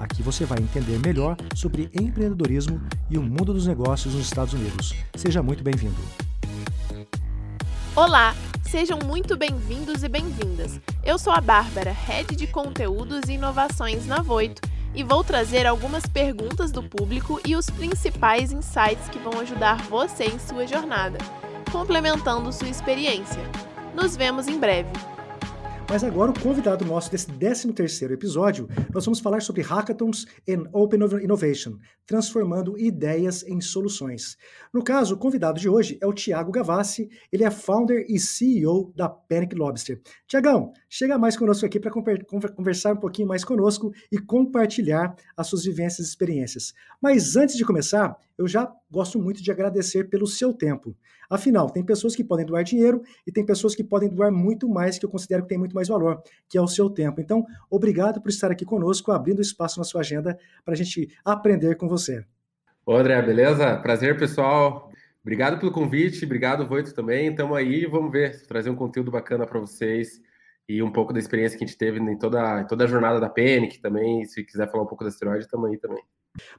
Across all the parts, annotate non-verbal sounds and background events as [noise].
Aqui você vai entender melhor sobre empreendedorismo e o mundo dos negócios nos Estados Unidos. Seja muito bem-vindo. Olá, sejam muito bem-vindos e bem-vindas. Eu sou a Bárbara, Head de Conteúdos e Inovações na Voito, e vou trazer algumas perguntas do público e os principais insights que vão ajudar você em sua jornada, complementando sua experiência. Nos vemos em breve. Mas agora, o convidado nosso desse 13º episódio, nós vamos falar sobre Hackathons and Open Innovation, transformando ideias em soluções. No caso, o convidado de hoje é o Tiago Gavassi, ele é founder e CEO da Panic Lobster. Tiagão, chega mais conosco aqui para conversar um pouquinho mais conosco e compartilhar as suas vivências e experiências. Mas antes de começar, eu já gosto muito de agradecer pelo seu tempo. Afinal, tem pessoas que podem doar dinheiro e tem pessoas que podem doar muito mais, que eu considero que tem muito mais valor, que é o seu tempo. Então, obrigado por estar aqui conosco, abrindo espaço na sua agenda para a gente aprender com você. Ô, André, beleza? Prazer, pessoal. Obrigado pelo convite, obrigado, Voito, também. Estamos aí, vamos ver, trazer um conteúdo bacana para vocês e um pouco da experiência que a gente teve em toda, toda a jornada da Panic também. Se quiser falar um pouco da esteroide, estamos aí também.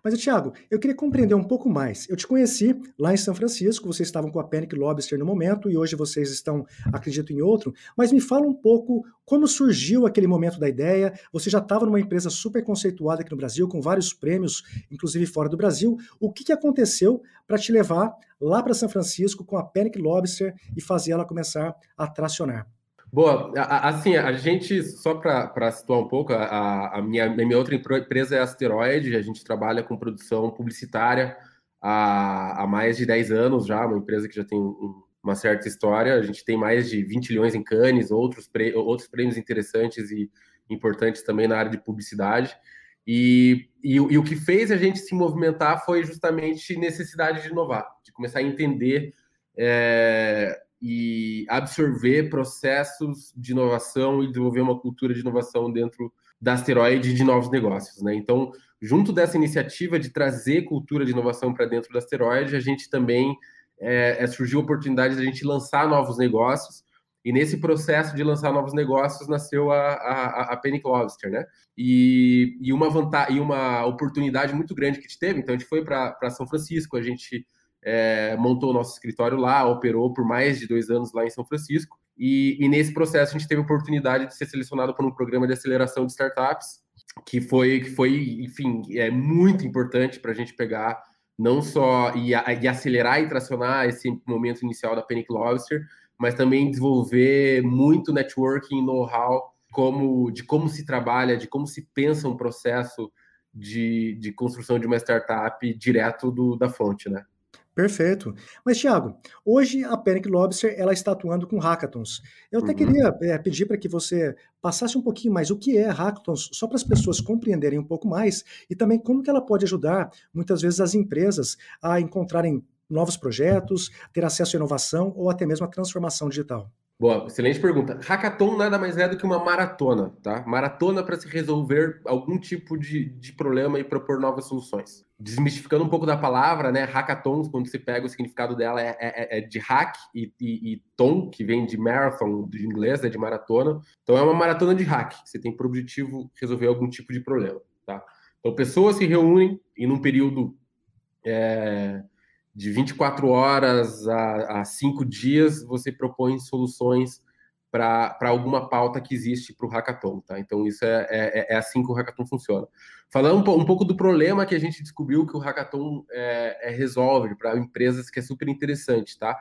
Mas, Thiago, eu queria compreender um pouco mais. Eu te conheci lá em São Francisco, vocês estavam com a Panic Lobster no momento e hoje vocês estão, acredito, em outro. Mas me fala um pouco como surgiu aquele momento da ideia. Você já estava numa empresa super conceituada aqui no Brasil, com vários prêmios, inclusive fora do Brasil. O que, que aconteceu para te levar lá para São Francisco com a Panic Lobster e fazer ela começar a tracionar? Boa, assim, a gente, só para situar um pouco, a, a, minha, a minha outra empresa é Asteroid, a gente trabalha com produção publicitária há, há mais de 10 anos já, uma empresa que já tem um, uma certa história, a gente tem mais de 20 milhões em Cannes, outros, pre, outros prêmios interessantes e importantes também na área de publicidade, e, e, e o que fez a gente se movimentar foi justamente necessidade de inovar, de começar a entender... É, e absorver processos de inovação e desenvolver uma cultura de inovação dentro da asteroide de novos negócios. Né? Então, junto dessa iniciativa de trazer cultura de inovação para dentro da asteroide, a gente também é, é, surgiu a oportunidade de a gente lançar novos negócios. E nesse processo de lançar novos negócios nasceu a, a, a Lobster, né? E, e uma vantagem, e uma oportunidade muito grande que a gente teve. Então a gente foi para São Francisco, a gente é, montou o nosso escritório lá, operou por mais de dois anos lá em São Francisco. E, e, nesse processo a gente teve a oportunidade de ser selecionado por um programa de aceleração de startups, que foi, que foi enfim, é muito importante para a gente pegar não só e, e, acelerar e tracionar esse momento inicial da Panic Lobster, mas também desenvolver muito networking, know-how como, de como se trabalha, de como se pensa um processo de, de construção de uma startup direto do, da fonte, né? Perfeito. Mas, Thiago, hoje a Panic Lobster ela está atuando com hackathons. Eu até uhum. queria é, pedir para que você passasse um pouquinho mais o que é hackathons, só para as pessoas compreenderem um pouco mais, e também como que ela pode ajudar, muitas vezes, as empresas a encontrarem novos projetos, ter acesso à inovação ou até mesmo à transformação digital. Boa, excelente pergunta. Hackathon nada mais é do que uma maratona, tá? Maratona para se resolver algum tipo de, de problema e propor novas soluções. Desmistificando um pouco da palavra, né? Hackathon, quando você pega o significado dela, é, é, é de hack e, e, e, ton, que vem de marathon, do inglês, né? De maratona. Então é uma maratona de hack. Você tem por objetivo resolver algum tipo de problema, tá? Então pessoas se reúnem e num período é, de 24 horas a, a cinco dias, você propõe soluções para alguma pauta que existe para o hackathon, tá? Então, isso é, é, é, assim que o hackathon funciona. Falando um, um, pouco do problema que a gente descobriu que o hackathon é, é resolve para empresas, que é super interessante, tá?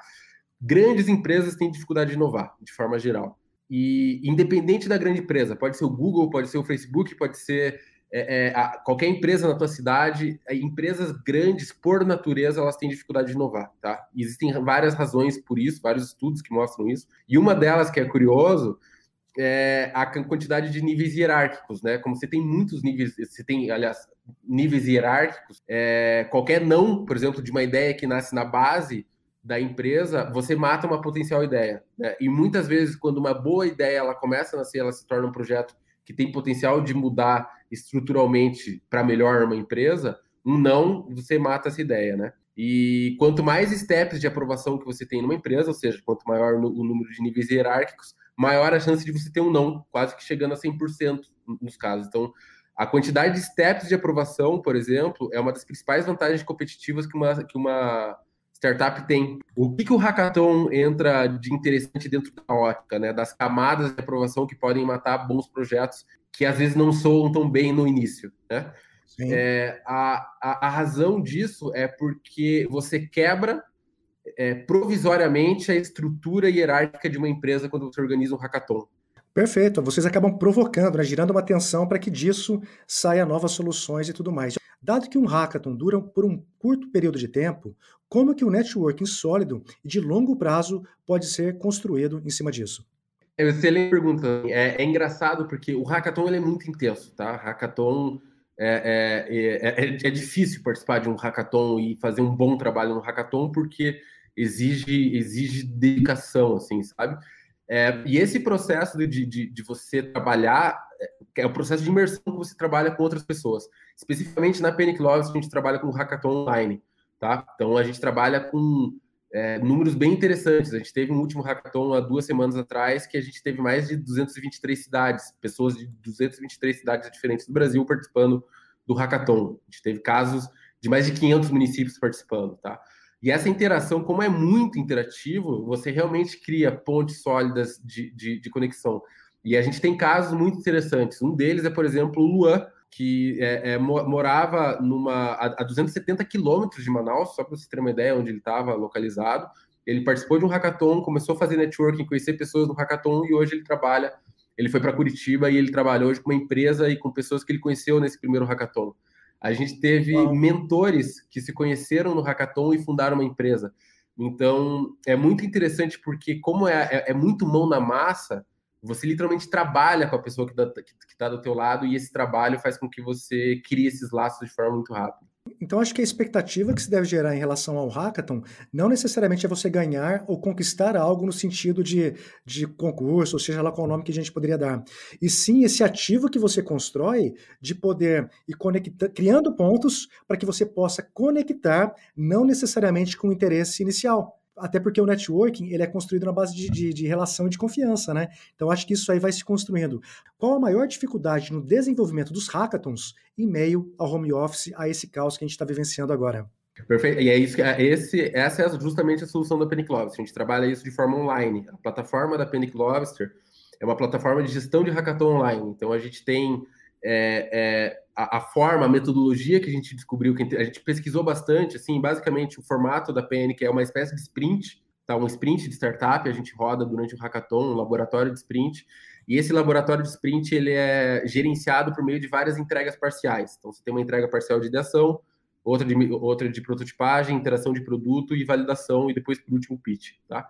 Grandes empresas têm dificuldade de inovar, de forma geral. E independente da grande empresa, pode ser o Google, pode ser o Facebook, pode ser é, é, a, qualquer empresa na tua cidade, é, empresas grandes, por natureza, elas têm dificuldade de inovar, tá? E existem várias razões por isso, vários estudos que mostram isso. E uma delas que é curioso, é, a quantidade de níveis hierárquicos, né? Como você tem muitos níveis, você tem, aliás, níveis hierárquicos, é, qualquer não, por exemplo, de uma ideia que nasce na base da empresa, você mata uma potencial ideia. Né? E muitas vezes, quando uma boa ideia ela começa a nascer, ela se torna um projeto que tem potencial de mudar estruturalmente para melhor uma empresa, um não, você mata essa ideia, né? E quanto mais steps de aprovação que você tem numa empresa, ou seja, quanto maior o número de níveis hierárquicos, maior a chance de você ter um não, quase que chegando a 100% nos casos. Então, a quantidade de steps de aprovação, por exemplo, é uma das principais vantagens competitivas que uma, que uma startup tem. O que, que o hackathon entra de interessante dentro da ótica, né? Das camadas de aprovação que podem matar bons projetos que às vezes não soam tão bem no início, né? É, a, a, a, razão disso é porque você quebra é, provisoriamente a estrutura hierárquica de uma empresa quando você organiza um hackathon. Perfeito. Vocês acabam provocando, né, girando uma atenção para que disso saia novas soluções e tudo mais. Dado que um hackathon dura por um curto período de tempo, como que o networking sólido e de longo prazo pode ser construído em cima disso? É excelente pergunta. É, é engraçado porque o hackathon ele é muito intenso, tá? Hackathon é, é, é, é, difícil participar de um hackathon e fazer um bom trabalho no hackathon porque exige exige dedicação, assim, sabe? É, e esse processo de, de, de, você trabalhar é o processo de imersão que você trabalha com outras pessoas. Especificamente na Panic Loves, a gente trabalha com hackathon online, tá? Então a gente trabalha com é, números bem interessantes. A gente teve um último hackathon há duas semanas atrás que a gente teve mais de 223 cidades, pessoas de 223 cidades diferentes do Brasil participando do hackathon. A gente teve casos de mais de 500 municípios participando, tá? E essa interação, como é muito interativo, você realmente cria pontes sólidas de, de, de conexão. E a gente tem casos muito interessantes. Um deles é, por exemplo, o Luan, que é, é, morava numa, a, a 270 quilômetros de Manaus, só para você ter uma ideia onde ele estava localizado. Ele participou de um hackathon, começou a fazer networking, conhecer pessoas no hackathon e hoje ele trabalha. Ele foi para Curitiba e ele trabalha hoje com uma empresa e com pessoas que ele conheceu nesse primeiro hackathon. A gente teve Uau. mentores que se conheceram no hackathon e fundaram uma empresa. Então, é muito interessante porque, como é, é, é muito mão na massa, você literalmente trabalha com a pessoa que está do teu lado e esse trabalho faz com que você crie esses laços de forma muito rápida. Então, acho que a expectativa que se deve gerar em relação ao hackathon não necessariamente é você ganhar ou conquistar algo no sentido de, de concurso, ou seja lá qual o nome que a gente poderia dar. E sim esse ativo que você constrói de poder ir conecta, criando pontos para que você possa conectar, não necessariamente com o interesse inicial até porque o networking ele é construído na base de, de, de, relação e de confiança, né? Então acho que isso aí vai se construindo. Qual a maior dificuldade no desenvolvimento dos hackathons em meio ao home office, a esse caos que a gente está vivenciando agora? Perfeito. E é isso que é, esse, essa é justamente a solução da Panic. A gente trabalha isso de forma online. A plataforma da Panic é uma plataforma de gestão de hackathon online. Então a gente tem é, é, a, a, forma, a metodologia que a gente descobriu, que a gente pesquisou bastante, assim, basicamente o formato da PN, que é uma espécie de sprint, tá? um sprint de startup, a gente roda durante o hackathon, um laboratório de sprint, e esse laboratório de sprint ele é gerenciado por meio de várias entregas parciais. Então, você tem uma entrega parcial de ideação, outra de, outra de prototipagem, interação de produto e validação, e depois, por último, pitch. Tá?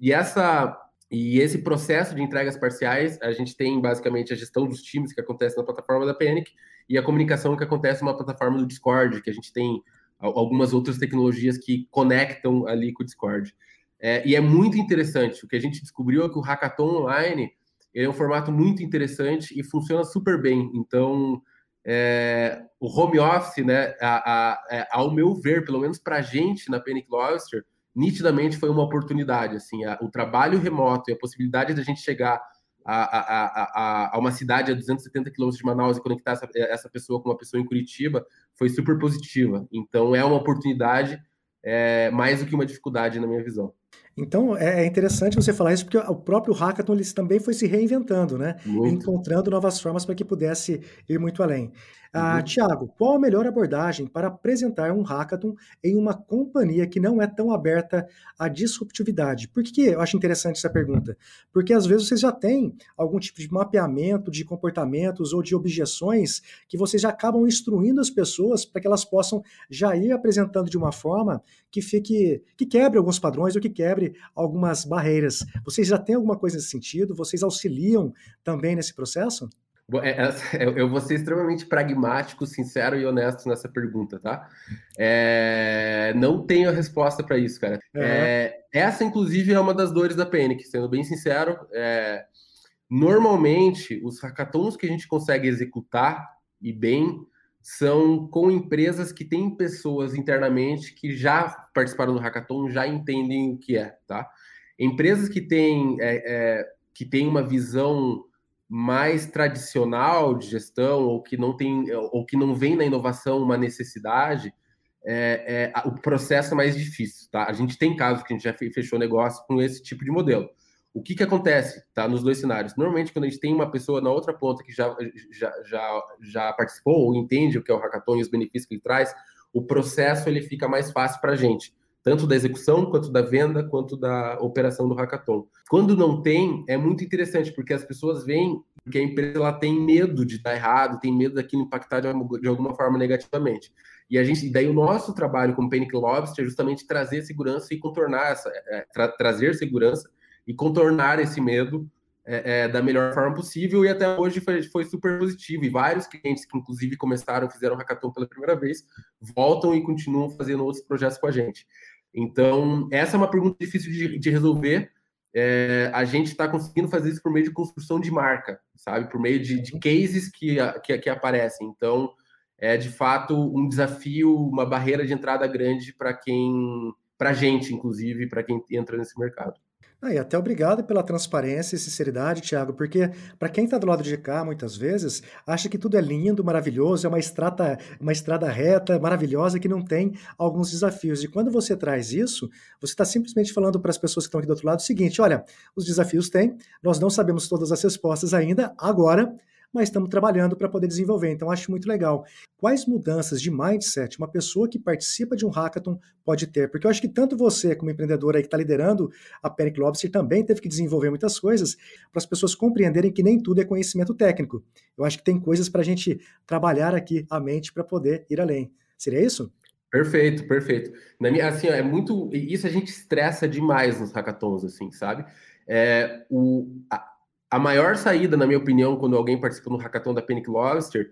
E essa e esse processo de entregas parciais, a gente tem basicamente a gestão dos times que acontece na plataforma da Panic e a comunicação que acontece na plataforma do Discord, que a gente tem algumas outras tecnologias que conectam ali com o Discord. É, e é muito interessante. O que a gente descobriu é que o Hackathon Online é um formato muito interessante e funciona super bem. Então, é, o home office, né, a, a, a, é, ao meu ver, pelo menos para a gente na Panic Lobster, nitidamente foi uma oportunidade. Assim, a, o trabalho remoto e a possibilidade da gente chegar a, a, a, uma cidade a 270 quilômetros de Manaus e conectar essa, essa pessoa com uma pessoa em Curitiba foi super positiva. Então, é uma oportunidade é, mais do que uma dificuldade, na minha visão. Então é, é interessante você falar isso, porque o próprio Hackathon ele também foi se reinventando, né? Muito. Encontrando novas formas para que pudesse ir muito além. Ah, uhum. Tiago, qual a melhor abordagem para apresentar um hackathon em uma companhia que não é tão aberta à disruptividade? Por que eu acho interessante essa pergunta? Porque às vezes vocês já têm algum tipo de mapeamento de comportamentos ou de objeções que vocês já acabam instruindo as pessoas para que elas possam já ir apresentando de uma forma que fique que quebre alguns padrões ou que quebre quebre algumas barreiras. Vocês já têm alguma coisa nesse sentido? Vocês auxiliam também nesse processo? É, é, [laughs] eu vou ser extremamente pragmático, sincero e honesto nessa pergunta, tá? É, não tenho a resposta para isso, cara. Uhum. É, essa, inclusive, é uma das dores da Panic, sendo bem sincero. É, normalmente, os hackathons que a gente consegue executar e bem são com empresas que têm pessoas internamente que já participaram do hackathon, já entendem o que é, tá? Empresas que têm, é, que têm uma visão mais tradicional de gestão ou que não tem ou que não vem na inovação uma necessidade, é, é, o processo é mais difícil, tá? A gente tem casos que a gente já fechou negócio com esse tipo de modelo. O que que acontece, tá? Nos dois cenários. Normalmente, quando a gente tem uma pessoa na outra ponta que já, já, já, já participou ou entende o que é o hackathon e os benefícios que ele traz, o processo ele fica mais fácil para a gente tanto da execução, quanto da venda, quanto da operação do hackathon. Quando não tem, é muito interessante, porque as pessoas veem que a empresa ela tem medo de dar errado, tem medo daquilo impactar de, de alguma forma negativamente. E a gente, daí o nosso trabalho como Panic Lobster é justamente trazer segurança e contornar essa, é, tra trazer segurança e contornar esse medo é, é, da melhor forma possível, e até hoje foi, foi, super positivo. E vários clientes que, inclusive, começaram, fizeram hackathon pela primeira vez, voltam e continuam fazendo outros projetos com a gente. Então, essa é uma pergunta difícil de, de resolver. É, a gente está conseguindo fazer isso por meio de construção de marca, sabe? Por meio de, de cases que, que, que, aparecem. Então, é de fato um desafio, uma barreira de entrada grande para quem, para a gente, inclusive, para quem entra nesse mercado. Ah, e até obrigado pela transparência e sinceridade, Thiago, porque para quem está do lado de cá, muitas vezes, acha que tudo é lindo, maravilhoso, é uma estrada, uma estrada reta, maravilhosa, que não tem alguns desafios. E quando você traz isso, você está simplesmente falando para as pessoas que estão aqui do outro lado o seguinte: olha, os desafios têm, nós não sabemos todas as respostas ainda, agora mas estamos trabalhando para poder desenvolver. Então, acho muito legal. Quais mudanças de mindset uma pessoa que participa de um hackathon pode ter? Porque eu acho que tanto você, como empreendedora que está liderando a Panic Lobster, também teve que desenvolver muitas coisas para as pessoas compreenderem que nem tudo é conhecimento técnico. Eu acho que tem coisas para a gente trabalhar aqui a mente para poder ir além. Seria isso? Perfeito, perfeito. Na minha, assim, ó, é muito. Isso a gente estressa demais nos hackathons, assim, sabe? É, o, a maior saída, na minha opinião, quando alguém participa no hackathon da Panic Lobster,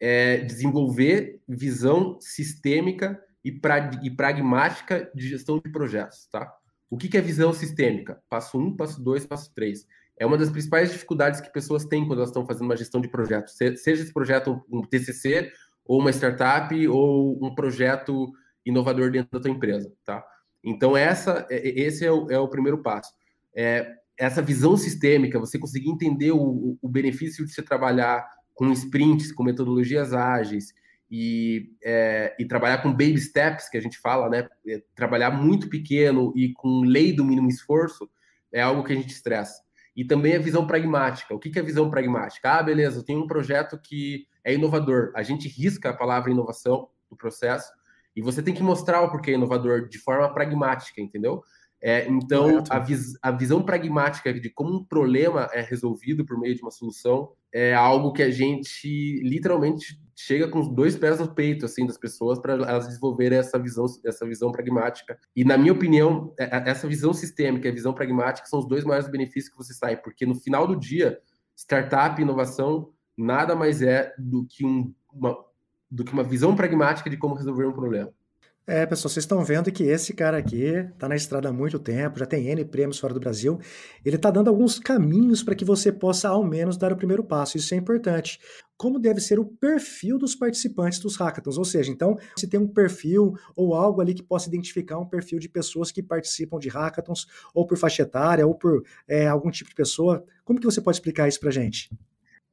é desenvolver visão sistêmica e, pra, e pragmática de gestão de projetos, tá? O que, que é visão sistêmica? Passo 1, um, passo 2, passo 3. É uma das principais dificuldades que pessoas têm quando elas estão fazendo uma gestão de projetos, seja esse projeto um TCC, ou uma startup, ou um projeto inovador dentro da tua empresa, tá? Então, essa, é, esse é o, é o primeiro passo. É, essa visão sistêmica, você conseguir entender o, o benefício de você trabalhar com sprints, com metodologias ágeis e, é, e trabalhar com baby steps, que a gente fala, né? É, trabalhar muito pequeno e com lei do mínimo esforço é algo que a gente estressa. E também a visão pragmática. O que, é visão pragmática? Ah, beleza, eu tenho um projeto que é inovador. A gente risca a palavra inovação do processo e você tem que mostrar o porquê é inovador de forma pragmática, entendeu? É, então, a, vis, a, visão pragmática de como um problema é resolvido por meio de uma solução é algo que a gente literalmente chega com os dois pés no peito assim das pessoas para elas desenvolverem essa visão, essa visão pragmática. E na minha opinião, é, é, essa visão sistêmica e a visão pragmática são os dois maiores benefícios que você sai, porque no final do dia, startup e inovação nada mais é do que um, uma do que uma visão pragmática de como resolver um problema. É, pessoal, vocês estão vendo que esse cara aqui está na estrada há muito tempo, já tem N prêmios fora do Brasil. Ele está dando alguns caminhos para que você possa, ao menos, dar o primeiro passo. Isso é importante. Como deve ser o perfil dos participantes dos hackathons? Ou seja, então, se tem um perfil ou algo ali que possa identificar um perfil de pessoas que participam de hackathons, ou por faixa etária, ou por é, algum tipo de pessoa, como que você pode explicar isso para gente?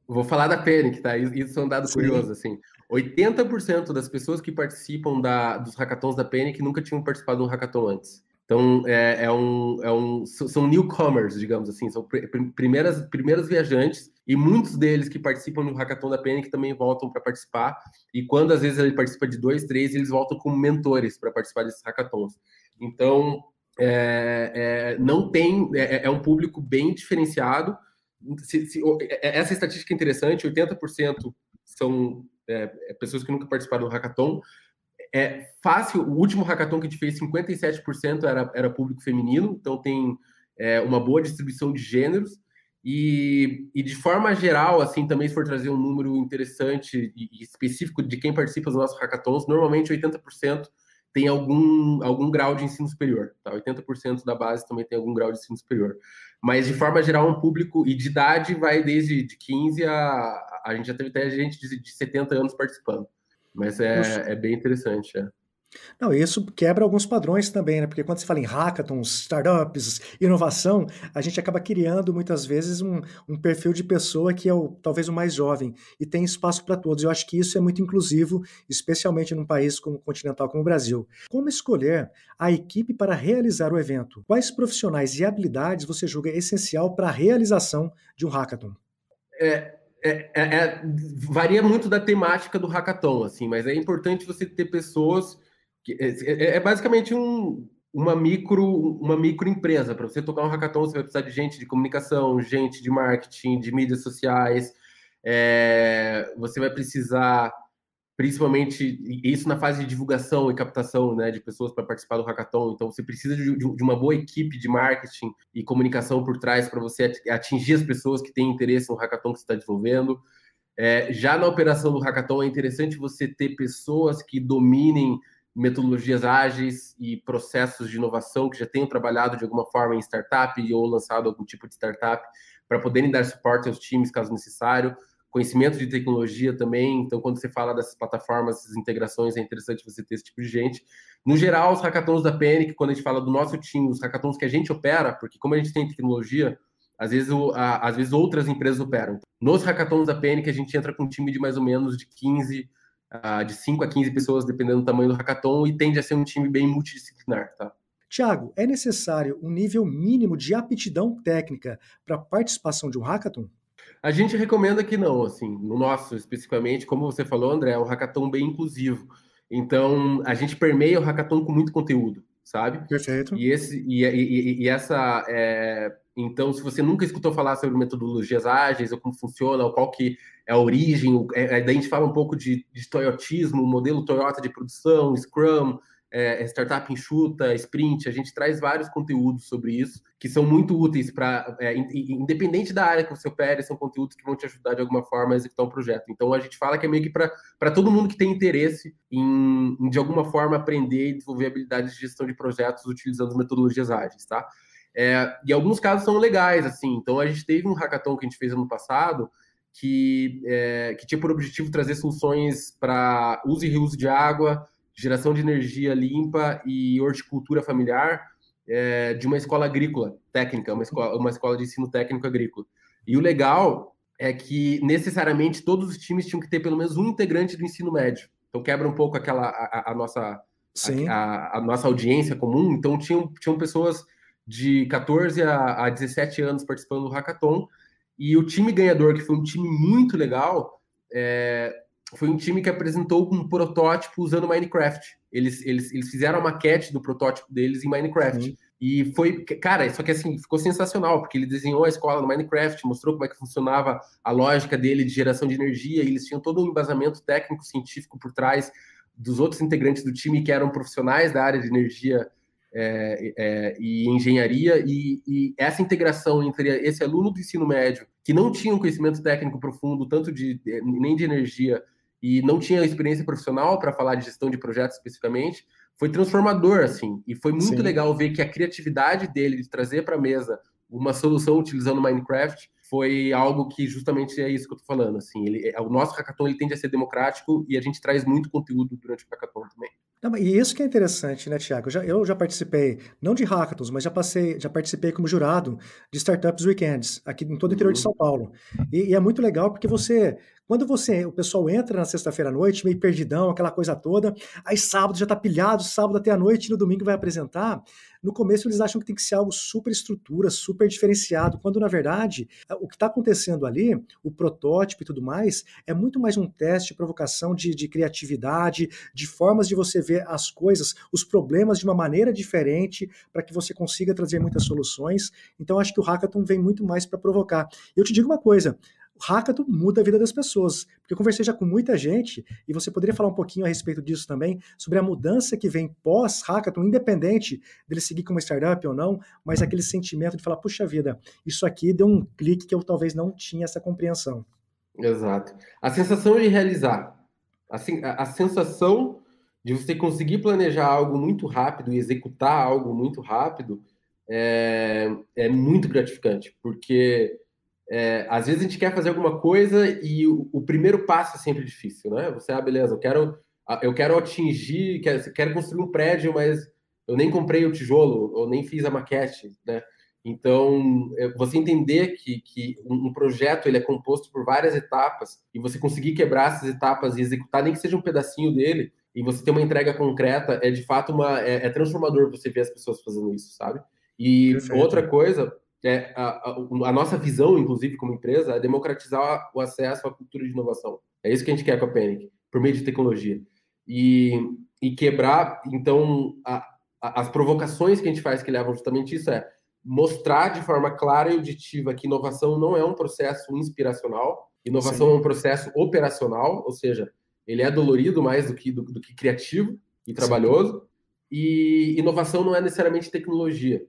Vou falar da Panic, tá? Isso é um dado Sim. curioso, assim. 80% das pessoas que participam da, dos hackathons da Panic nunca tinham participado de um hackathon antes. Então, é, é, um, é um, são newcomers, digamos assim, são primeiras, primeiros viajantes, e muitos deles que participam do hackathon da Panic também voltam para participar. E quando às vezes ele participa de dois, três, eles voltam como mentores para participar desses hackathons. Então, é, é, não tem, é, é um público bem diferenciado se, se, é, essa estatística é interessante, 80% são é, é, pessoas que nunca participaram do hackathon. é fácil. O último hackathon que a gente fez, 57% era, era público feminino, então tem é, uma boa distribuição de gêneros. E, e, de forma geral, assim, também se for trazer um número interessante e, específico de quem participa dos nossos hackathons, normalmente 80% tem algum, algum grau de ensino superior. Tá? 80% da base também tem algum grau de ensino superior. Mas, de forma geral, um público e de idade vai desde de 15 a. A gente já teve até gente de, de 70 anos participando. Mas é, é bem interessante. É. Não, isso quebra alguns padrões também, né? Porque quando se fala em hackathons, startups, inovação, a gente acaba criando muitas vezes um, um perfil de pessoa que é o, talvez o mais jovem e tem espaço para todos. Eu acho que isso é muito inclusivo, especialmente num país como continental como o Brasil. Como escolher a equipe para realizar o evento? Quais profissionais e habilidades você julga essencial para a realização de um hackathon? É, é, é, é, varia muito da temática do hackathon, assim, mas é importante você ter pessoas é, é, é, basicamente um, uma micro uma microempresa. Para você tocar um hackathon, você vai precisar de gente de comunicação, gente de marketing, de mídias sociais. É, você vai precisar, principalmente, isso na fase de divulgação e captação né, de pessoas para participar do hackathon. Então, você precisa de, de uma boa equipe de marketing e comunicação por trás para você atingir as pessoas que têm interesse no hackathon que você está desenvolvendo. É, já na operação do hackathon, é interessante você ter pessoas que dominem metodologias ágeis e processos de inovação que já tenham trabalhado de alguma forma em startup ou lançado algum tipo de startup para poderem dar suporte aos times caso necessário. Conhecimento de tecnologia também. Então, quando você fala dessas plataformas, essas integrações, é interessante você ter esse tipo de gente. No geral, os hackathons da Panic, quando a gente fala do nosso time, os hackathons que a gente opera, porque como a gente tem tecnologia, às vezes, às vezes outras empresas operam. Nos hackathons da Panic, a gente entra com um time de mais ou menos de 15 uh, de 5 a 15 pessoas, dependendo do tamanho do hackathon, e tende a ser um time bem multidisciplinar, tá? Tiago, é necessário um nível mínimo de aptidão técnica para participação de um hackathon? A gente recomenda que não, assim, no nosso especificamente, como você falou, André, é um hackathon bem inclusivo. Então, a gente permeia o hackathon com muito conteúdo, sabe? Perfeito. E, esse, e, e, e essa é, então, se você nunca escutou falar sobre metodologias ágeis, ou como funciona, ou qual que é a origem, é, é, daí a gente fala um pouco de, de Toyotismo, modelo Toyota de produção, Scrum, é, é, startup enxuta, sprint, a gente traz vários conteúdos sobre isso que são muito úteis para, é, independente da área que você opere, são conteúdos que vão te ajudar de alguma forma a executar um projeto. Então a gente fala que é meio que para todo mundo que tem interesse em, em, de alguma forma, aprender e desenvolver habilidades de gestão de projetos utilizando metodologias ágeis, tá? É, e alguns casos são legais, assim. Então, a gente teve um hackathon que a gente fez ano passado que, é, que tinha por objetivo trazer soluções para uso e reuso de água, geração de energia limpa e horticultura familiar é, de uma escola agrícola técnica, uma escola, uma escola de ensino técnico agrícola. E o legal é que necessariamente todos os times tinham que ter pelo menos um integrante do ensino médio. Então quebra um pouco aquela a, a nossa a, a, a, nossa audiência comum. Então tinham, tinham pessoas de 14 a, a 17 anos participando do hackathon. E o time ganhador, que foi um time muito legal, é, foi um time que apresentou um protótipo usando Minecraft. Eles, eles, eles fizeram a maquete do protótipo deles em Minecraft. Uhum. E foi, cara, só que assim, ficou sensacional, porque ele desenhou a escola no Minecraft, mostrou como é que funcionava a lógica dele de geração de energia, e eles tinham todo um embasamento técnico, científico por trás dos outros integrantes do time que eram profissionais da área de energia é, é, e engenharia, e, e, essa integração entre esse aluno do ensino médio, que não tinha um conhecimento técnico profundo, tanto de nem de energia, e não tinha experiência profissional para falar de gestão de projetos especificamente, foi transformador, assim, e foi muito Sim. legal ver que a criatividade dele de trazer para a mesa uma solução utilizando Minecraft foi algo que justamente é isso que eu tô falando, assim, ele, é, o nosso hackathon ele tende a ser democrático e a gente traz muito conteúdo durante o hackathon também. Não, e isso que é interessante, né, Tiago? Eu já, eu já participei, não de hackathons, mas já passei, já participei como jurado de Startups Weekends, aqui em todo o interior de uhum. São Paulo. E, e é muito legal porque você quando você, o pessoal entra na sexta-feira à noite, meio perdidão, aquela coisa toda, aí sábado já tá pilhado, sábado até a noite, e no domingo vai apresentar, no começo eles acham que tem que ser algo super estrutura, super diferenciado, quando na verdade o que está acontecendo ali, o protótipo e tudo mais, é muito mais um teste, provocação de, de criatividade, de formas de você ver as coisas, os problemas de uma maneira diferente, para que você consiga trazer muitas soluções. Então acho que o hackathon vem muito mais para provocar. Eu te digo uma coisa, o hackathon muda a vida das pessoas. Porque eu conversei já com muita gente, e você poderia falar um pouquinho a respeito disso também, sobre a mudança que vem pós-hackathon, independente dele seguir como startup ou não, mas aquele sentimento de falar, puxa vida, isso aqui deu um clique que eu talvez não tinha essa compreensão. Exato. A sensação de realizar, assim, a, a sensação de você conseguir planejar algo muito rápido e executar algo muito rápido é, é muito gratificante, porque é, às vezes a gente quer fazer alguma coisa e o, o, primeiro passo é sempre difícil, né? Você, ah, beleza, eu quero, eu quero atingir, quero, quero construir um prédio, mas eu nem comprei o tijolo, ou nem fiz a maquete, né? Então, é, você entender que, que um projeto ele é composto por várias etapas e você conseguir quebrar essas etapas e executar, nem que seja um pedacinho dele, e você ter uma entrega concreta, é de fato uma é, é transformador você ver as pessoas fazendo isso, sabe? E Perfeito. outra coisa, é, a, a, a, nossa visão, inclusive, como empresa, é democratizar o acesso à cultura de inovação. É isso que a gente quer com a Panic, por meio de tecnologia. E, e quebrar, então, a, as provocações que a gente faz que levam justamente isso é mostrar de forma clara e auditiva que inovação não é um processo inspiracional, inovação Sim. é um processo operacional, ou seja, ele é dolorido mais do que, do, do que criativo e trabalhoso, Sim. e inovação não é necessariamente tecnologia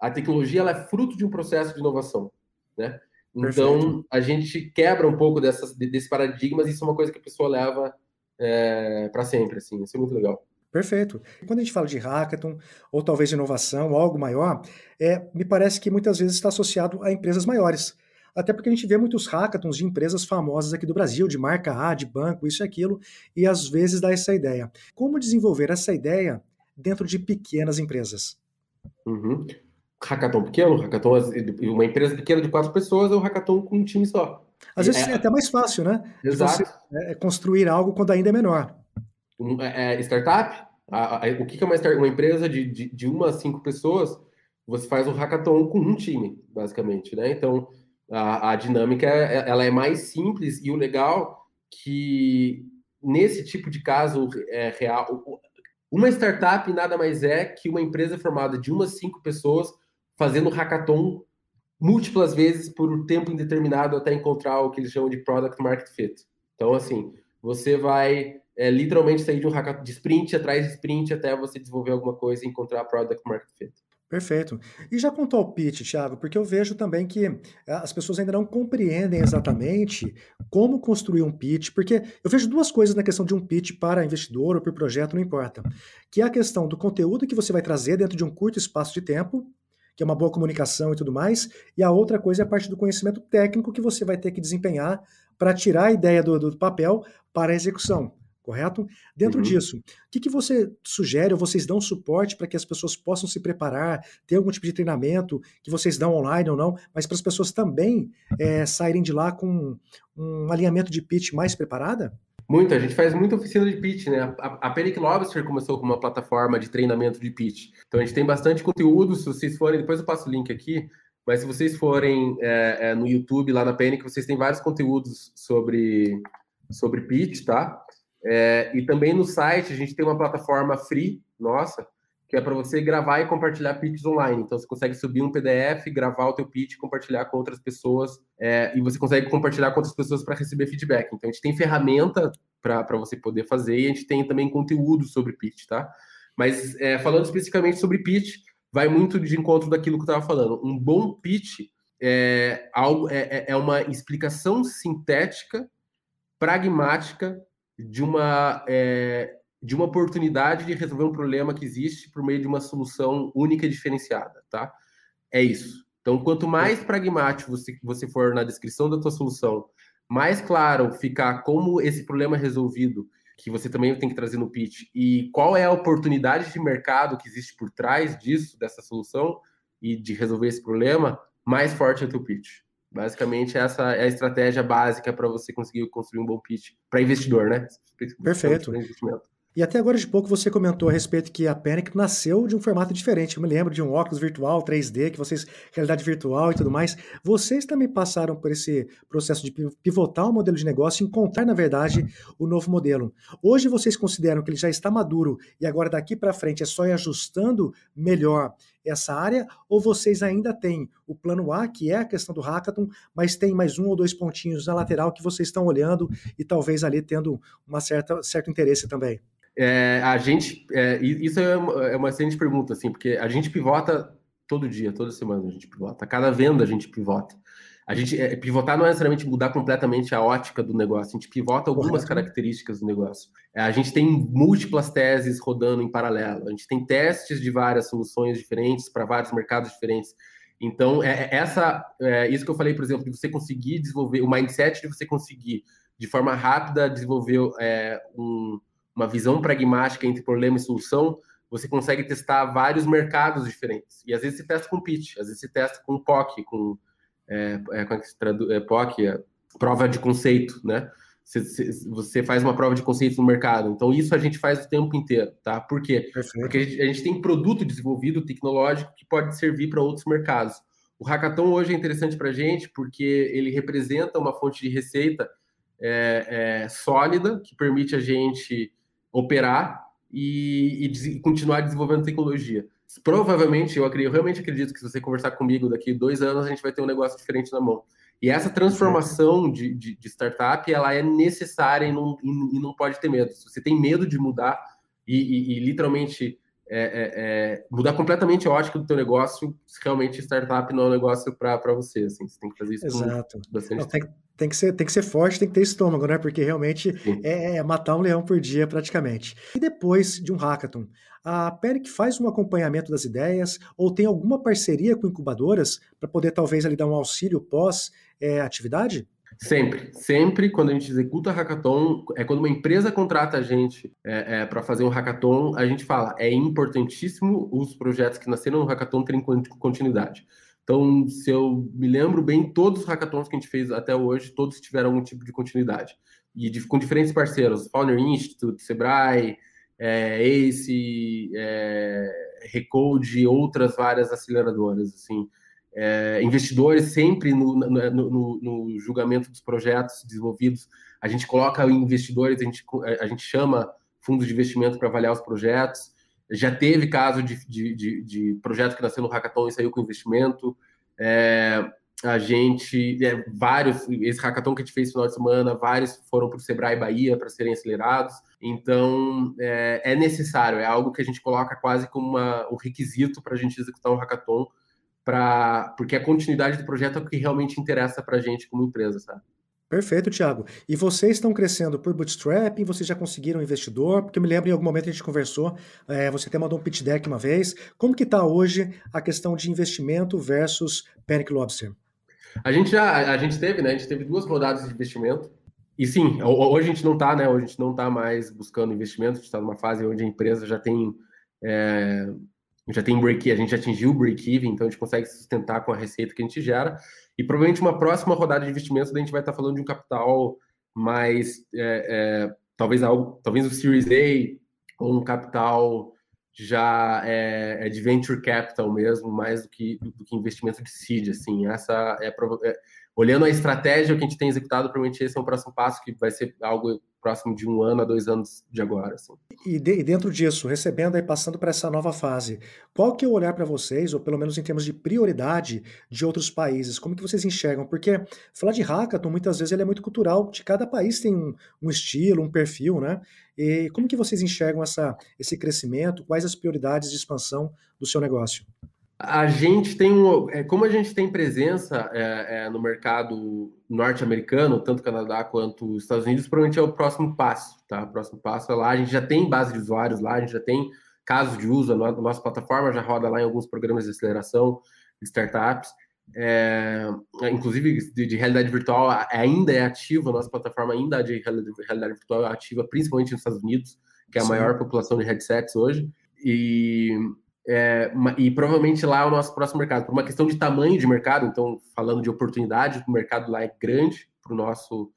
a tecnologia ela é fruto de um processo de inovação, né? Então, Perfeito. a gente quebra um pouco dessas, desses paradigmas e isso é uma coisa que a pessoa leva é, para sempre, assim. Isso é muito legal. Perfeito. Quando a gente fala de hackathon, ou talvez de inovação, ou algo maior, é, me parece que muitas vezes está associado a empresas maiores. Até porque a gente vê muitos hackathons de empresas famosas aqui do Brasil, de marca A, de banco, isso e aquilo, e às vezes dá essa ideia. Como desenvolver essa ideia dentro de pequenas empresas? Uhum hackathon pequeno, hackathon, uma empresa pequena de quatro pessoas é um hackathon com um time só. Às vezes é, é até mais fácil, né? Exato. É, construir algo quando ainda é menor. É, é, startup, a, a, o que é uma, uma empresa de, de, de, uma a cinco pessoas? Você faz um hackathon com um time, basicamente, né? Então, a, a dinâmica é, ela é mais simples e o legal que nesse tipo de caso é real, uma startup nada mais é que uma empresa formada de umas cinco pessoas fazendo hackathon múltiplas vezes por um tempo indeterminado até encontrar o que eles chamam de product market fit. Então, assim, você vai é, literalmente sair de um hackathon de sprint atrás de sprint até você desenvolver alguma coisa e encontrar product market fit. Perfeito. E já quanto ao pitch, Thiago, porque eu vejo também que eh, as pessoas ainda não compreendem exatamente como construir um pitch, porque eu vejo duas coisas na questão de um pitch para investidor ou para projeto, não importa, que é a questão do conteúdo que você vai trazer dentro de um curto espaço de tempo, que é uma boa comunicação e tudo mais, e a outra coisa é a parte do conhecimento técnico que você vai ter que desempenhar para tirar a ideia do, do papel para a execução correto? Dentro uhum. disso, o que, que você sugere ou vocês dão suporte para que as pessoas possam se preparar, ter algum tipo de treinamento que vocês dão online ou não, mas para as pessoas também é, saírem de lá com um alinhamento de pitch mais preparada? Muito, a gente faz muita oficina de pitch, né? A, a Panic Lobster começou com uma plataforma de treinamento de pitch. Então a gente tem bastante conteúdo, se vocês forem, depois eu passo o link aqui, mas se vocês forem é, é, no YouTube, lá na Panic, vocês têm vários conteúdos sobre, sobre pitch, tá? É, e também no site a gente tem uma plataforma free, nossa, que é para você gravar e compartilhar pitches online. Então você consegue subir um PDF, gravar o teu pitch, compartilhar com outras pessoas é, e você consegue compartilhar com outras pessoas para receber feedback. Então a gente tem ferramenta para você poder fazer e a gente tem também conteúdo sobre pitch, tá? Mas é, falando especificamente sobre pitch, vai muito de encontro daquilo que eu estava falando. Um bom pitch é, algo, é, é, é uma explicação sintética, pragmática de uma é, de uma oportunidade de resolver um problema que existe por meio de uma solução única e diferenciada, tá? É isso. Então, quanto mais pragmático você, você for na descrição da tua solução, mais claro ficar como esse problema é resolvido, que você também tem que trazer no pitch, e qual é a oportunidade de mercado que existe por trás disso, dessa solução, e de resolver esse problema, mais forte é o teu pitch. Basicamente, essa é a estratégia básica para você conseguir construir um bom pitch para investidor, né? Perfeito. E até agora de pouco você comentou a respeito que a Panic nasceu de um formato diferente. Eu me lembro de um óculos virtual 3D, que vocês, realidade virtual e tudo mais. Vocês também passaram por esse processo de pivotar o modelo de negócio e encontrar, na verdade, o novo modelo. Hoje vocês consideram que ele já está maduro e agora daqui para frente é só ir ajustando melhor essa área, ou vocês ainda têm o plano A, que é a questão do hackathon, mas tem mais um ou dois pontinhos na lateral que vocês estão olhando e talvez ali tendo uma certa, certo interesse também? É, a gente, é, isso é uma, é uma excelente pergunta, assim, porque a gente pivota todo dia, toda semana a gente pivota. Cada venda a gente pivota. A gente é, pivotar não é necessariamente mudar completamente a ótica do negócio, a gente pivota algumas características do negócio. É, a gente tem múltiplas teses rodando em paralelo, a gente tem testes de várias soluções diferentes para vários mercados diferentes. Então, é, é, essa, é, isso que eu falei, por exemplo, de você conseguir desenvolver, o mindset de você conseguir, de forma rápida, desenvolver é, um, uma visão pragmática entre problema e solução, você consegue testar vários mercados diferentes. E às vezes você testa com pitch, às vezes você testa com POC, com, é, é, como é que se traduz? É, POC, é, prova de conceito, né? Você, você faz uma prova de conceito no mercado. Então, isso a gente faz o tempo inteiro, tá? Por quê? Perfeito. Porque a gente, a gente tem produto desenvolvido tecnológico que pode servir para outros mercados. O Hackathon hoje é interessante para a gente porque ele representa uma fonte de receita é, é, sólida que permite a gente operar e, e, continuar desenvolvendo tecnologia. Provavelmente, eu, acredito, eu realmente acredito que se você conversar comigo daqui dois anos, a gente vai ter um negócio diferente na mão. E essa transformação de, de, de startup, ela é necessária e não, e, não pode ter medo. Se você tem medo de mudar e, e literalmente é, é, é, mudar completamente a ótica do teu negócio, realmente startup não é um negócio para você. Assim, você tem que fazer isso Exato. com bastante não, tem, tem que ser, tem que ser forte, tem que ter estômago, né? Porque realmente é, é, matar um leão por dia, praticamente. E depois de um hackathon, a Panic faz um acompanhamento das ideias ou tem alguma parceria com incubadoras para poder talvez ali dar um auxílio pós-atividade? É, sempre, sempre quando a gente executa hackathon, é quando uma empresa contrata a gente é, é, para fazer um hackathon, a gente fala, é importantíssimo os projetos que nasceram no hackathon terem continuidade. Então, se eu me lembro bem, todos os hackathons que a gente fez até hoje, todos tiveram algum tipo de continuidade. E de, com diferentes parceiros, Founder Institute, Sebrae, é, ACE, é, Recode, outras várias aceleradoras, assim. É, investidores sempre no, no, no, no, julgamento dos projetos desenvolvidos, a gente coloca investidores, a gente, a gente chama fundos de investimento para avaliar os projetos, já teve caso de, de, de, de projeto que nasceu no hackathon e saiu com investimento. É, a gente, é, vários, esse hackathon que a gente fez no final de semana, vários foram para o Sebrae Bahia para serem acelerados. Então, é, é, necessário, é algo que a gente coloca quase como uma, um requisito para a gente executar um hackathon, pra, porque a continuidade do projeto é o que realmente interessa para a gente como empresa, sabe? Perfeito, Thiago. E vocês estão crescendo por bootstrapping? Vocês já conseguiram investidor? Porque eu me lembro em algum momento a gente conversou, é, você até mandou um pitch deck uma vez. Como que está hoje a questão de investimento versus Panic Lobster? A gente já, a gente teve, né? A gente teve duas rodadas de investimento. E sim, hoje a gente não está, né? Hoje a gente não está mais buscando investimento. A gente está numa fase onde a empresa já tem é, já tem break, a gente já atingiu o break-even, então a gente consegue sustentar com a receita que a gente gera. E provavelmente uma próxima rodada de investimentos a gente vai estar falando de um capital mais é, é, talvez algo, talvez o Series A ou um capital já é, é, de venture capital mesmo, mais do que, do, que investimento de seed, assim, essa é, é, olhando a estratégia que a gente tem executado, provavelmente esse é um próximo passo que vai ser algo próximo de um ano a dois anos de agora. Assim. E, de, e dentro disso, recebendo e passando para essa nova fase, qual que é o olhar para vocês, ou pelo menos em termos de prioridade de outros países? Como que vocês enxergam? Porque falar de hackathon, muitas vezes, ele é muito cultural, de cada país tem um, um estilo, um perfil, né? E como que vocês enxergam essa, esse crescimento? Quais as prioridades de expansão do seu negócio? A gente tem um, é, como a gente tem presença é, é, no mercado norte-americano, tanto Canadá quanto os Estados Unidos, provavelmente é o próximo passo, tá? O próximo passo é lá, a gente já tem base de usuários lá, a gente já tem casos de uso, a nossa plataforma já roda lá em alguns programas de aceleração de startups, é, inclusive de, de, realidade virtual ainda é ativa, a nossa plataforma ainda é de realidade virtual é ativa, principalmente nos Estados Unidos, que é a Sim. maior população de headsets hoje, e é, e provavelmente lá é o nosso próximo mercado. Por uma questão de tamanho de mercado, então, falando de oportunidade, o mercado lá é grande para o nosso,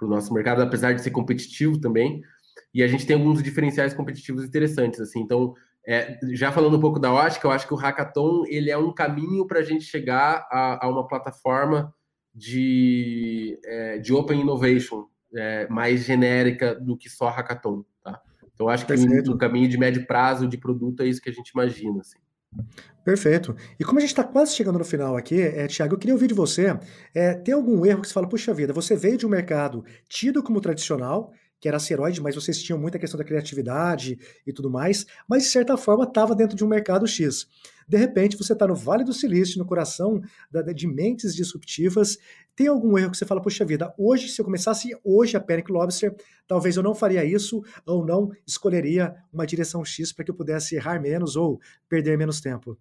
nosso mercado, apesar de ser competitivo também. E a gente tem alguns diferenciais competitivos interessantes. assim Então, é, já falando um pouco da ótica, eu acho que o Hackathon ele é um caminho para a gente chegar a, a, uma plataforma de, é, de Open Innovation é, mais genérica do que só Hackathon. Tá? Então, acho que no caminho de médio prazo de produto é isso que a gente imagina. Assim. Perfeito. E como a gente está quase chegando no final aqui, é, Tiago, eu queria ouvir de você, é, tem algum erro que você fala, puxa vida, você veio de um mercado tido como tradicional, que era asteroide, mas vocês tinham muita questão da criatividade e tudo mais, mas de certa forma estava dentro de um mercado X. De repente, você está no Vale do Silício, no coração da, de mentes disruptivas. Tem algum erro que você fala, puxa vida, hoje, se eu começasse hoje a Panic Lobster, talvez eu não faria isso, ou não escolheria uma direção X para que eu pudesse errar menos ou perder menos tempo?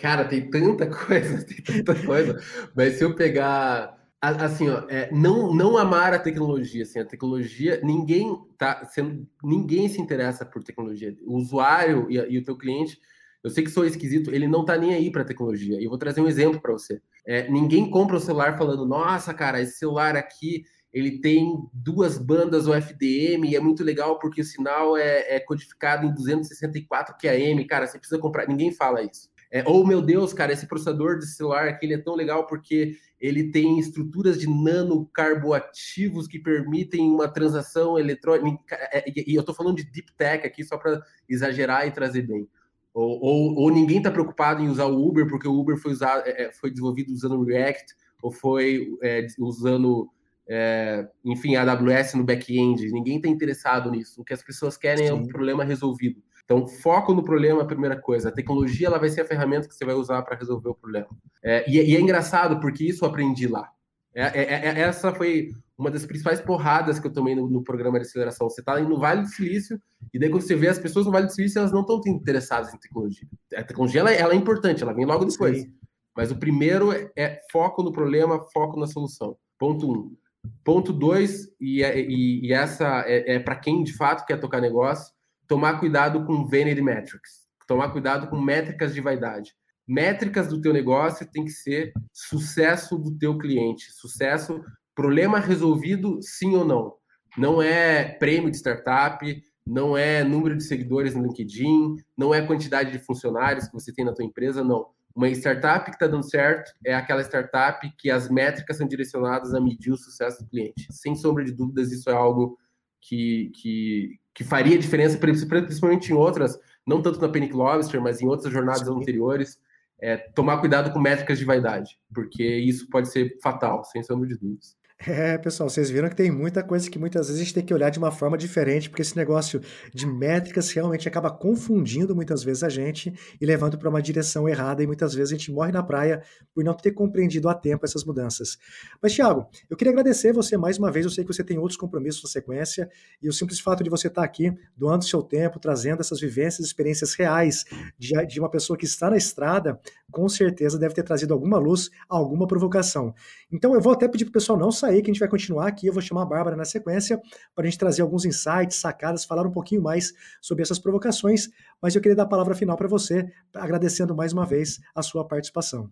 Cara, tem tanta [laughs] coisa, tem tanta coisa. Mas se eu pegar assim, ó, é, não, não amar a tecnologia, assim, a tecnologia, ninguém tá sendo, ninguém se interessa por tecnologia. O usuário e, e o teu cliente, eu sei que sou esquisito, ele não tá nem aí para tecnologia. E eu vou trazer um exemplo para você. É, ninguém compra o celular falando, nossa, cara, esse celular aqui ele tem duas bandas OFDM e é muito legal porque o sinal é, é codificado em 264 QAM, cara, você precisa comprar. Ninguém fala isso. É, ou, meu Deus, cara, esse processador de celular aqui ele é tão legal porque ele tem estruturas de nanocarboativos que permitem uma transação eletrônica. É, e eu estou falando de deep tech aqui só para exagerar e trazer bem. Ou, ou, ou ninguém está preocupado em usar o Uber porque o Uber foi, usado, é, é, foi desenvolvido usando React ou foi é, usando, é, enfim, AWS no back-end. Ninguém está interessado nisso. O que as pessoas querem Sim. é um problema resolvido. Então, foco no problema é a primeira coisa. A tecnologia ela vai ser a ferramenta que você vai usar para resolver o problema. É, e, e, é engraçado porque isso eu aprendi lá. É, é, é, é, essa foi uma das principais porradas que eu tomei no, no programa de aceleração. Você está no Vale do Silício e daí quando você vê as pessoas no Vale do Silício, elas não estão interessadas em tecnologia. A tecnologia ela, ela, é importante, ela vem logo depois. Sim. Mas o primeiro é foco no problema, foco na solução. Ponto um. Ponto dois, e, e, e essa é, é para quem de fato quer tocar negócio, tomar cuidado com vanity metrics, tomar cuidado com métricas de vaidade. Métricas do teu negócio tem que ser sucesso do teu cliente, sucesso, problema resolvido, sim ou não. Não é prêmio de startup, não é número de seguidores no LinkedIn, não é quantidade de funcionários que você tem na tua empresa, não. Uma startup que está dando certo é aquela startup que as métricas são direcionadas a medir o sucesso do cliente. Sem sombra de dúvidas, isso é algo que, que, que faria diferença, principalmente em outras, não tanto na Panic Lobster, mas em outras jornadas Sim. anteriores, é, tomar cuidado com métricas de vaidade, porque isso pode ser fatal, sem sombra de dúvidas. É, pessoal, vocês viram que tem muita coisa que muitas vezes a gente tem que olhar de uma forma diferente, porque esse negócio de métricas realmente acaba confundindo muitas vezes a gente e levando para uma direção errada, e muitas vezes a gente morre na praia por não ter compreendido a tempo essas mudanças. Mas, Thiago, eu queria agradecer você mais uma vez. Eu sei que você tem outros compromissos na sequência, e o simples fato de você estar aqui, doando seu tempo, trazendo essas vivências, experiências reais de, de uma pessoa que está na estrada, com certeza deve ter trazido alguma luz, alguma provocação. Então, eu vou até pedir para o pessoal não sair aí que a gente vai continuar aqui. Eu vou chamar a Bárbara na sequência para a gente trazer alguns insights, sacadas, falar um pouquinho mais sobre essas provocações. Mas eu queria dar a palavra final para você, agradecendo mais uma vez a sua participação.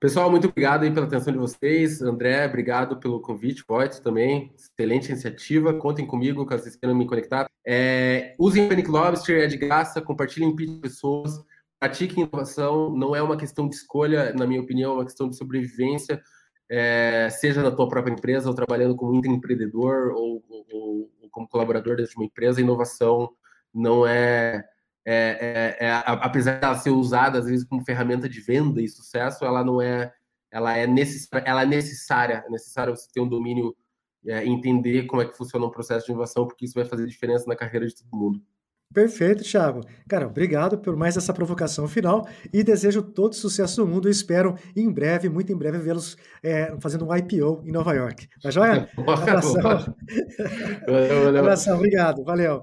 Pessoal, muito obrigado aí pela atenção de vocês. André, obrigado pelo convite. Voigt também, excelente iniciativa. Contem comigo, caso vocês queiram me conectar. É, usem Panic Lobster, é de graça. Compartilhem em pessoas. Pratiquem inovação. Não é uma questão de escolha, na minha opinião, é uma questão de sobrevivência é, seja na tua própria empresa ou trabalhando como empreendedor ou, ou, ou, como colaborador dentro de uma empresa, inovação não é, é, é, é apesar de ela ser usada às vezes como ferramenta de venda e sucesso, ela não é, ela é necessária, ela é necessária, é necessário você ter um domínio, é, entender como é que funciona um processo de inovação, porque isso vai fazer diferença na carreira de todo mundo. Perfeito, Thiago. Cara, obrigado por mais essa provocação final e desejo todo sucesso no mundo. espero em breve, muito em breve, vê-los é, fazendo um IPO em Nova York. Tá joia? [laughs] Abração. Valeu, valeu. Abração, obrigado, valeu.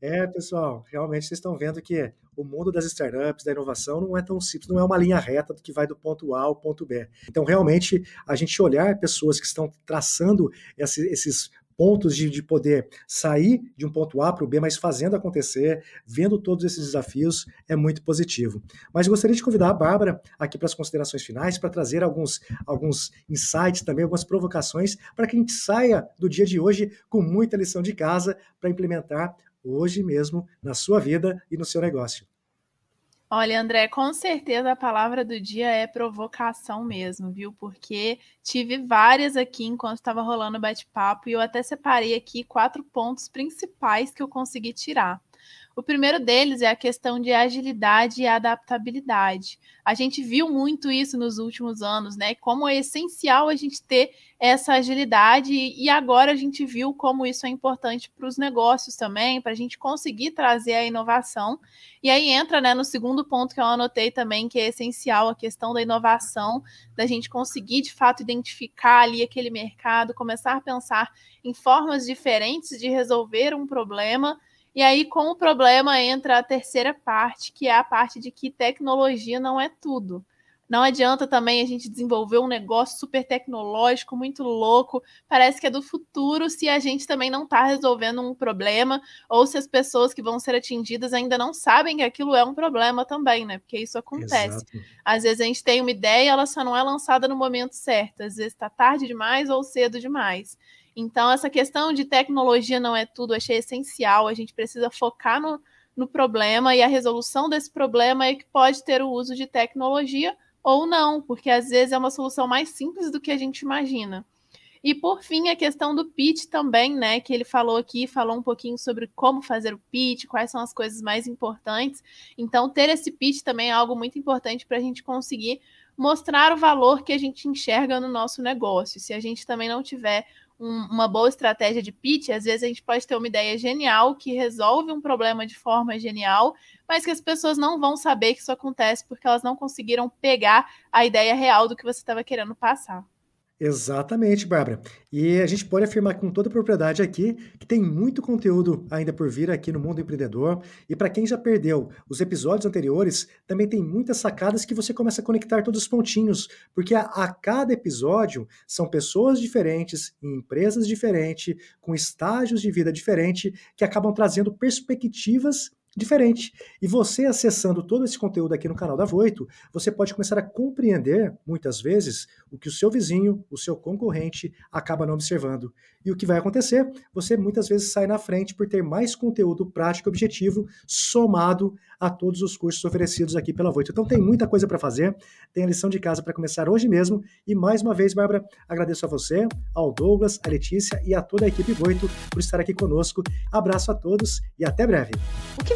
É, pessoal, realmente vocês estão vendo que o mundo das startups, da inovação, não é tão simples, não é uma linha reta que vai do ponto A ao ponto B. Então, realmente, a gente olhar pessoas que estão traçando esses pontos de, de poder sair de um ponto A para o B, mas fazendo acontecer, vendo todos esses desafios, é muito positivo. Mas gostaria de convidar a Bárbara aqui para as considerações finais, para trazer alguns, alguns insights também, algumas provocações, para que a gente saia do dia de hoje com muita lição de casa para implementar hoje mesmo na sua vida e no seu negócio. Olha, André, com certeza a palavra do dia é provocação mesmo, viu? Porque tive várias aqui enquanto estava rolando o bate-papo e eu até separei aqui quatro pontos principais que eu consegui tirar. O primeiro deles é a questão de agilidade e adaptabilidade. A gente viu muito isso nos últimos anos, né? Como é essencial a gente ter essa agilidade, e agora a gente viu como isso é importante para os negócios também, para a gente conseguir trazer a inovação. E aí entra né, no segundo ponto que eu anotei também, que é essencial a questão da inovação, da gente conseguir de fato identificar ali aquele mercado, começar a pensar em formas diferentes de resolver um problema. E aí, com o problema, entra a terceira parte, que é a parte de que tecnologia não é tudo. Não adianta também a gente desenvolver um negócio super tecnológico, muito louco, parece que é do futuro, se a gente também não está resolvendo um problema, ou se as pessoas que vão ser atingidas ainda não sabem que aquilo é um problema também, né? Porque isso acontece. Exato. Às vezes a gente tem uma ideia, ela só não é lançada no momento certo, às vezes está tarde demais ou cedo demais. Então, essa questão de tecnologia não é tudo, achei essencial, a gente precisa focar no, no problema e a resolução desse problema é que pode ter o uso de tecnologia ou não, porque às vezes é uma solução mais simples do que a gente imagina. E por fim, a questão do pitch também, né? Que ele falou aqui, falou um pouquinho sobre como fazer o pitch, quais são as coisas mais importantes. Então, ter esse pitch também é algo muito importante para a gente conseguir mostrar o valor que a gente enxerga no nosso negócio. Se a gente também não tiver um, uma boa estratégia de pitch, às vezes a gente pode ter uma ideia genial que resolve um problema de forma genial, mas que as pessoas não vão saber que isso acontece porque elas não conseguiram pegar a ideia real do que você estava querendo passar. Exatamente, Bárbara. E a gente pode afirmar com toda propriedade aqui que tem muito conteúdo ainda por vir aqui no Mundo Empreendedor. E para quem já perdeu os episódios anteriores, também tem muitas sacadas que você começa a conectar todos os pontinhos, porque a, a cada episódio são pessoas diferentes, em empresas diferentes, com estágios de vida diferentes, que acabam trazendo perspectivas diferente. E você acessando todo esse conteúdo aqui no canal da Voito, você pode começar a compreender, muitas vezes, o que o seu vizinho, o seu concorrente acaba não observando. E o que vai acontecer? Você muitas vezes sai na frente por ter mais conteúdo prático e objetivo somado a todos os cursos oferecidos aqui pela Voito. Então tem muita coisa para fazer, tem a lição de casa para começar hoje mesmo. E mais uma vez, Bárbara, agradeço a você, ao Douglas, a Letícia e a toda a equipe Voito por estar aqui conosco. Abraço a todos e até breve. O que